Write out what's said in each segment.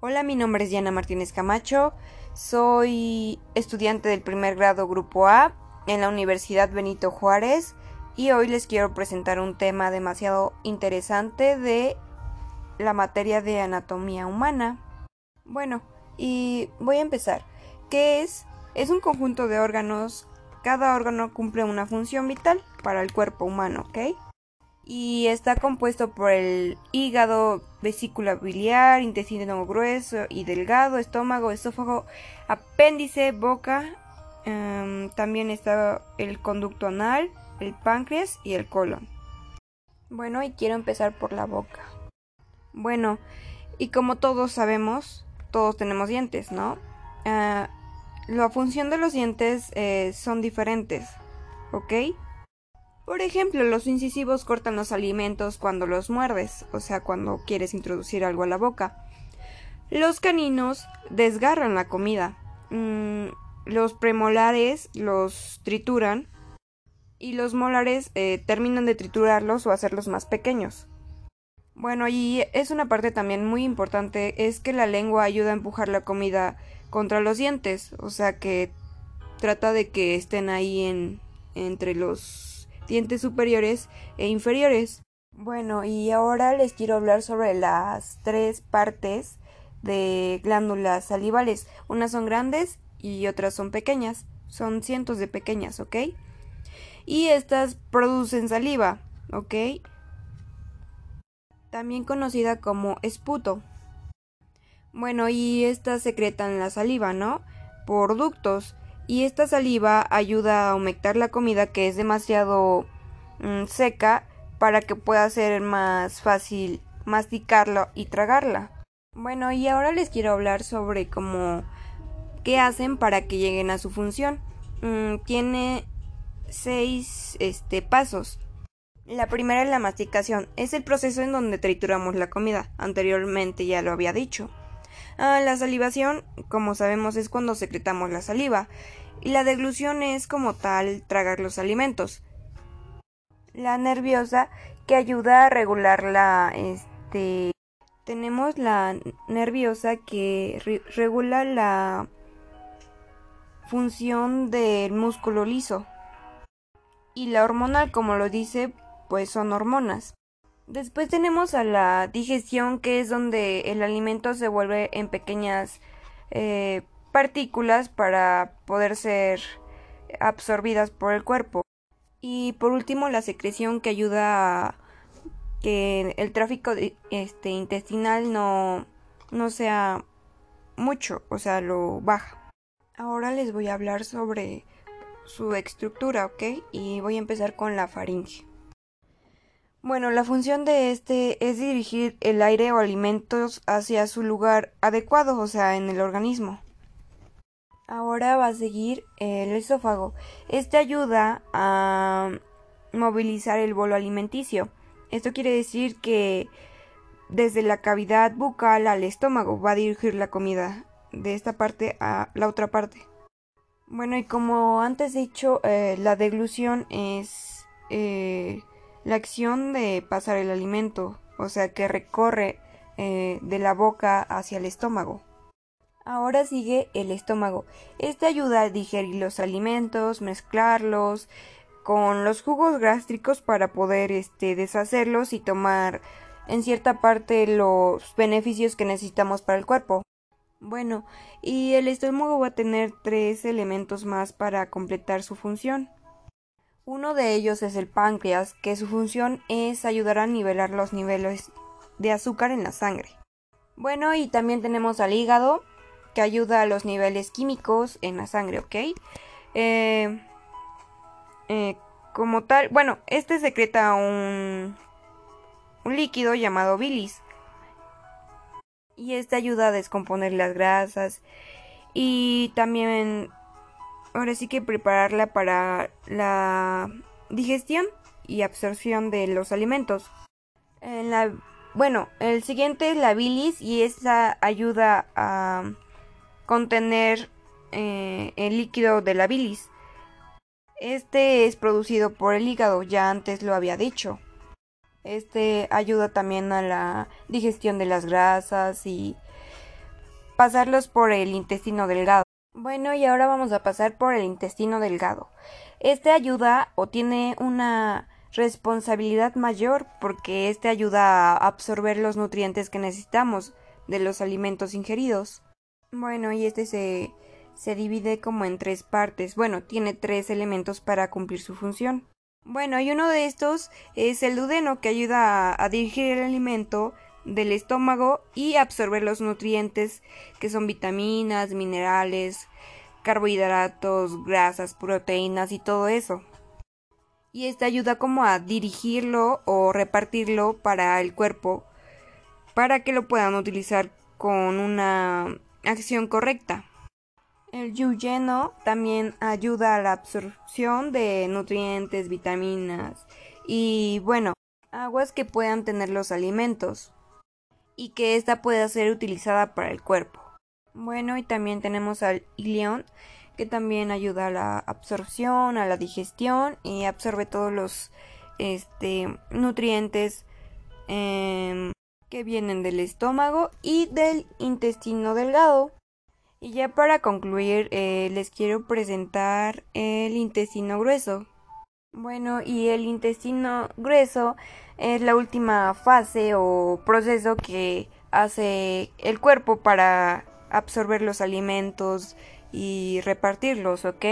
Hola, mi nombre es Diana Martínez Camacho. Soy estudiante del primer grado Grupo A en la Universidad Benito Juárez y hoy les quiero presentar un tema demasiado interesante de la materia de anatomía humana. Bueno, y voy a empezar. ¿Qué es? Es un conjunto de órganos. Cada órgano cumple una función vital para el cuerpo humano, ¿ok? y está compuesto por el hígado, vesícula biliar, intestino grueso y delgado, estómago, esófago, apéndice, boca. Em, también está el conducto anal, el páncreas y el colon. Bueno, y quiero empezar por la boca. Bueno, y como todos sabemos, todos tenemos dientes, ¿no? Ah, la función de los dientes eh, son diferentes, ¿ok? Por ejemplo, los incisivos cortan los alimentos cuando los muerdes, o sea, cuando quieres introducir algo a la boca. Los caninos desgarran la comida. Mm, los premolares los trituran. Y los molares eh, terminan de triturarlos o hacerlos más pequeños. Bueno, y es una parte también muy importante, es que la lengua ayuda a empujar la comida contra los dientes, o sea que trata de que estén ahí en, entre los dientes superiores e inferiores. Bueno, y ahora les quiero hablar sobre las tres partes de glándulas salivales. Unas son grandes y otras son pequeñas. Son cientos de pequeñas, ¿ok? Y estas producen saliva, ¿ok? También conocida como esputo. Bueno, y estas secretan la saliva, ¿no? Por ductos y esta saliva ayuda a aumentar la comida que es demasiado mm, seca para que pueda ser más fácil masticarla y tragarla. Bueno, y ahora les quiero hablar sobre cómo qué hacen para que lleguen a su función. Mm, tiene seis este, pasos. La primera es la masticación. Es el proceso en donde trituramos la comida. Anteriormente ya lo había dicho. Ah, la salivación, como sabemos, es cuando secretamos la saliva, y la deglución es como tal tragar los alimentos. La nerviosa, que ayuda a regular la este tenemos la nerviosa que regula la función del músculo liso. Y la hormonal, como lo dice, pues son hormonas. Después tenemos a la digestión, que es donde el alimento se vuelve en pequeñas eh, partículas para poder ser absorbidas por el cuerpo. Y por último, la secreción que ayuda a que el tráfico este, intestinal no, no sea mucho, o sea, lo baja. Ahora les voy a hablar sobre su estructura, ¿ok? Y voy a empezar con la faringe. Bueno, la función de este es dirigir el aire o alimentos hacia su lugar adecuado, o sea, en el organismo. Ahora va a seguir el esófago. Este ayuda a movilizar el bolo alimenticio. Esto quiere decir que desde la cavidad bucal al estómago va a dirigir la comida de esta parte a la otra parte. Bueno, y como antes he dicho, eh, la deglución es eh, la acción de pasar el alimento, o sea que recorre eh, de la boca hacia el estómago. Ahora sigue el estómago. Este ayuda a digerir los alimentos, mezclarlos con los jugos gástricos para poder este, deshacerlos y tomar en cierta parte los beneficios que necesitamos para el cuerpo. Bueno, y el estómago va a tener tres elementos más para completar su función. Uno de ellos es el páncreas, que su función es ayudar a nivelar los niveles de azúcar en la sangre. Bueno, y también tenemos al hígado, que ayuda a los niveles químicos en la sangre, ¿ok? Eh, eh, como tal, bueno, este secreta un, un líquido llamado bilis. Y este ayuda a descomponer las grasas y también ahora sí que prepararla para la digestión y absorción de los alimentos. Bueno, el siguiente es la bilis y esta ayuda a contener eh, el líquido de la bilis. Este es producido por el hígado, ya antes lo había dicho. Este ayuda también a la digestión de las grasas y pasarlos por el intestino delgado. Bueno, y ahora vamos a pasar por el intestino delgado. Este ayuda o tiene una responsabilidad mayor porque este ayuda a absorber los nutrientes que necesitamos de los alimentos ingeridos. Bueno, y este se, se divide como en tres partes. Bueno, tiene tres elementos para cumplir su función. Bueno, y uno de estos es el duodeno que ayuda a, a dirigir el alimento del estómago y absorber los nutrientes que son vitaminas, minerales, carbohidratos, grasas, proteínas y todo eso. Y esta ayuda como a dirigirlo o repartirlo para el cuerpo para que lo puedan utilizar con una acción correcta. El yuyeno también ayuda a la absorción de nutrientes, vitaminas y bueno, aguas que puedan tener los alimentos y que ésta pueda ser utilizada para el cuerpo. Bueno, y también tenemos al ilión, que también ayuda a la absorción, a la digestión y absorbe todos los este, nutrientes em, que vienen del estómago y del intestino delgado. Y ya para concluir, eh, les quiero presentar el intestino grueso. Bueno, y el intestino grueso es la última fase o proceso que hace el cuerpo para absorber los alimentos y repartirlos, ¿ok?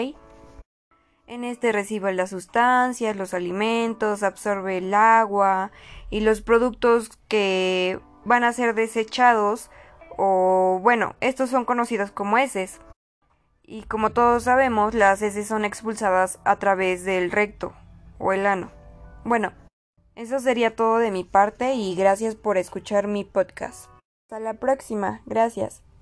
En este recibe las sustancias, los alimentos, absorbe el agua y los productos que van a ser desechados o bueno, estos son conocidos como heces. Y como todos sabemos, las heces son expulsadas a través del recto o el ano. Bueno, eso sería todo de mi parte y gracias por escuchar mi podcast. Hasta la próxima. Gracias.